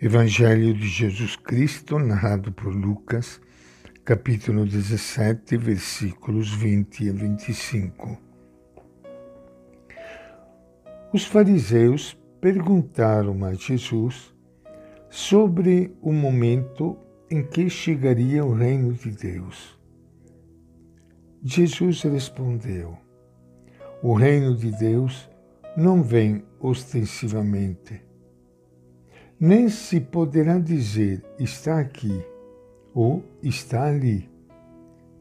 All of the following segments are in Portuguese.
Evangelho de Jesus Cristo, narrado por Lucas, capítulo 17, versículos 20 a 25. Os fariseus perguntaram a Jesus sobre o momento em que chegaria o reino de Deus. Jesus respondeu: O reino de Deus não vem ostensivamente nem se poderá dizer está aqui ou está ali,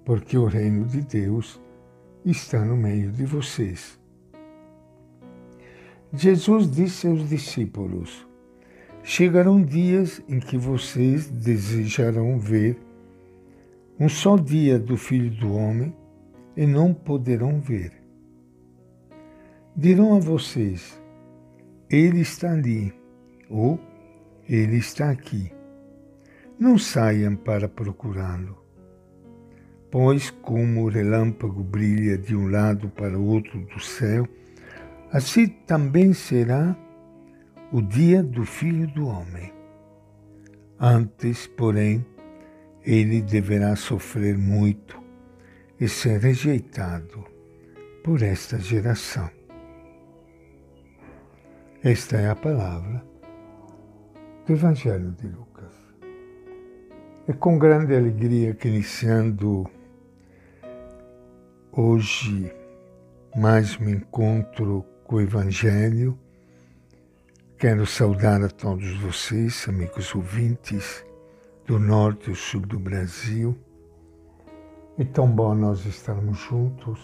porque o reino de Deus está no meio de vocês. Jesus disse aos discípulos: Chegarão dias em que vocês desejarão ver um só dia do Filho do Homem e não poderão ver. Dirão a vocês: Ele está ali, ou ele está aqui. Não saiam para procurá-lo, pois, como o relâmpago brilha de um lado para o outro do céu, assim também será o dia do Filho do Homem. Antes, porém, ele deverá sofrer muito e ser rejeitado por esta geração. Esta é a palavra do Evangelho de Lucas. É com grande alegria que iniciando hoje mais um encontro com o Evangelho, quero saudar a todos vocês, amigos ouvintes do norte e sul do Brasil. É tão bom nós estarmos juntos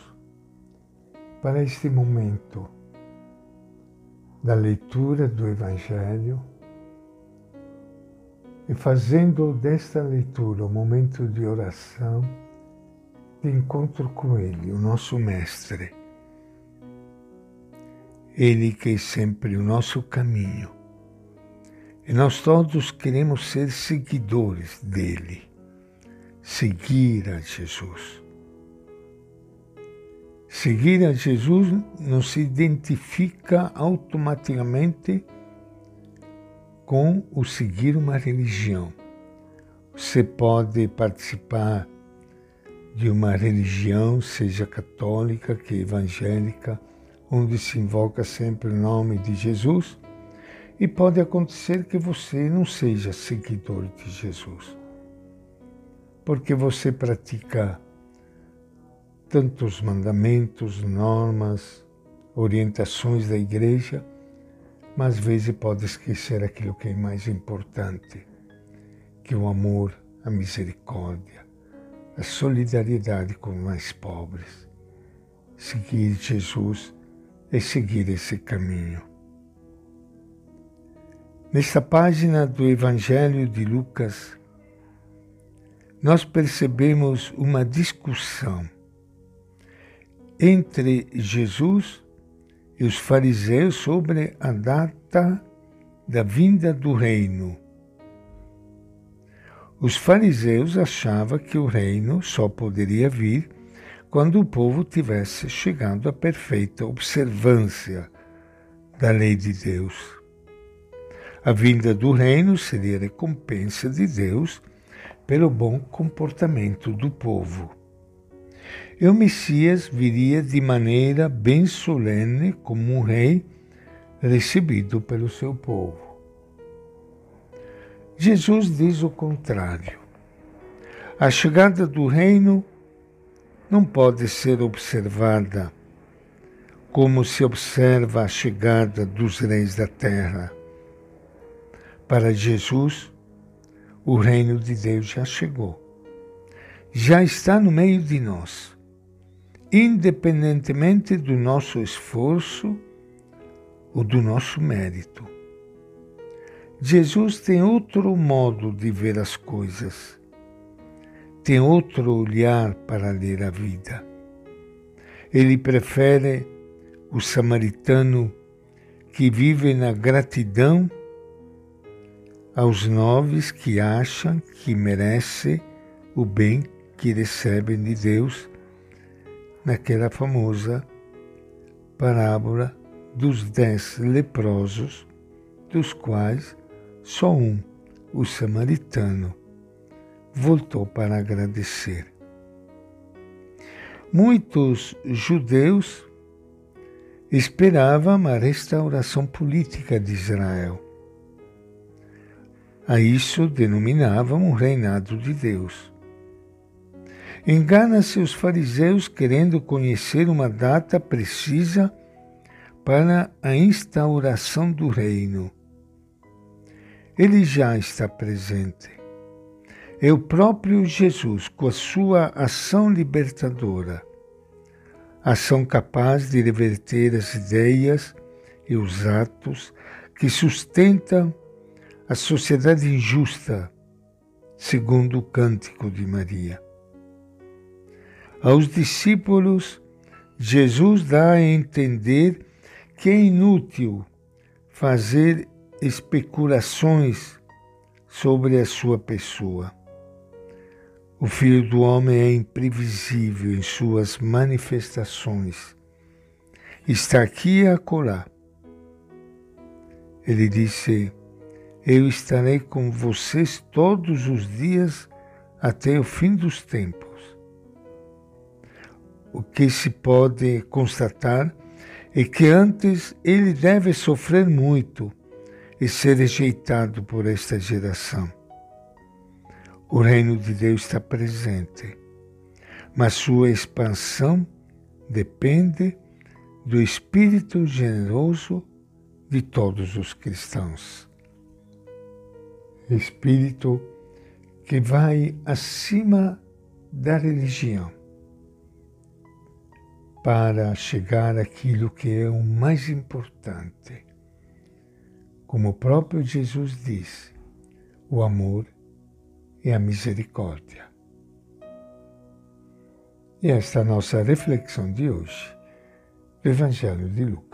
para este momento da leitura do Evangelho e fazendo desta leitura um momento de oração, de encontro com Ele, o nosso Mestre. Ele que é sempre o nosso caminho. E nós todos queremos ser seguidores dele, seguir a Jesus. Seguir a Jesus não se identifica automaticamente com o seguir uma religião. Você pode participar de uma religião, seja católica, que evangélica, onde se invoca sempre o nome de Jesus, e pode acontecer que você não seja seguidor de Jesus, porque você pratica tantos mandamentos, normas, orientações da igreja mas às vezes pode esquecer aquilo que é mais importante, que o amor, a misericórdia, a solidariedade com os mais pobres. Seguir Jesus é seguir esse caminho. Nesta página do Evangelho de Lucas, nós percebemos uma discussão entre Jesus e os fariseus sobre a data da vinda do reino. Os fariseus achavam que o reino só poderia vir quando o povo tivesse chegado à perfeita observância da lei de Deus. A vinda do reino seria recompensa de Deus pelo bom comportamento do povo. E o Messias viria de maneira bem solene como um rei recebido pelo seu povo. Jesus diz o contrário. A chegada do reino não pode ser observada como se observa a chegada dos reis da terra. Para Jesus, o reino de Deus já chegou já está no meio de nós, independentemente do nosso esforço ou do nosso mérito. Jesus tem outro modo de ver as coisas, tem outro olhar para ler a vida. Ele prefere o samaritano que vive na gratidão aos noves que acham que merece o bem que recebem de Deus naquela famosa parábola dos dez leprosos, dos quais só um, o samaritano, voltou para agradecer. Muitos judeus esperavam a restauração política de Israel. A isso denominavam o reinado de Deus. Engana-se os fariseus querendo conhecer uma data precisa para a instauração do reino. Ele já está presente. É o próprio Jesus, com a sua ação libertadora, ação capaz de reverter as ideias e os atos que sustentam a sociedade injusta, segundo o cântico de Maria. Aos discípulos, Jesus dá a entender que é inútil fazer especulações sobre a sua pessoa. O Filho do Homem é imprevisível em suas manifestações. Está aqui e acolá. Ele disse: Eu estarei com vocês todos os dias até o fim dos tempos. O que se pode constatar é que antes ele deve sofrer muito e ser rejeitado por esta geração o reino de Deus está presente, mas sua expansão depende do espírito generoso de todos os cristãos. Espírito que vai acima da religião para chegar àquilo que é o mais importante. Como o próprio Jesus disse, o amor e a misericórdia. E esta é a nossa reflexão de hoje do Evangelho de Lucas.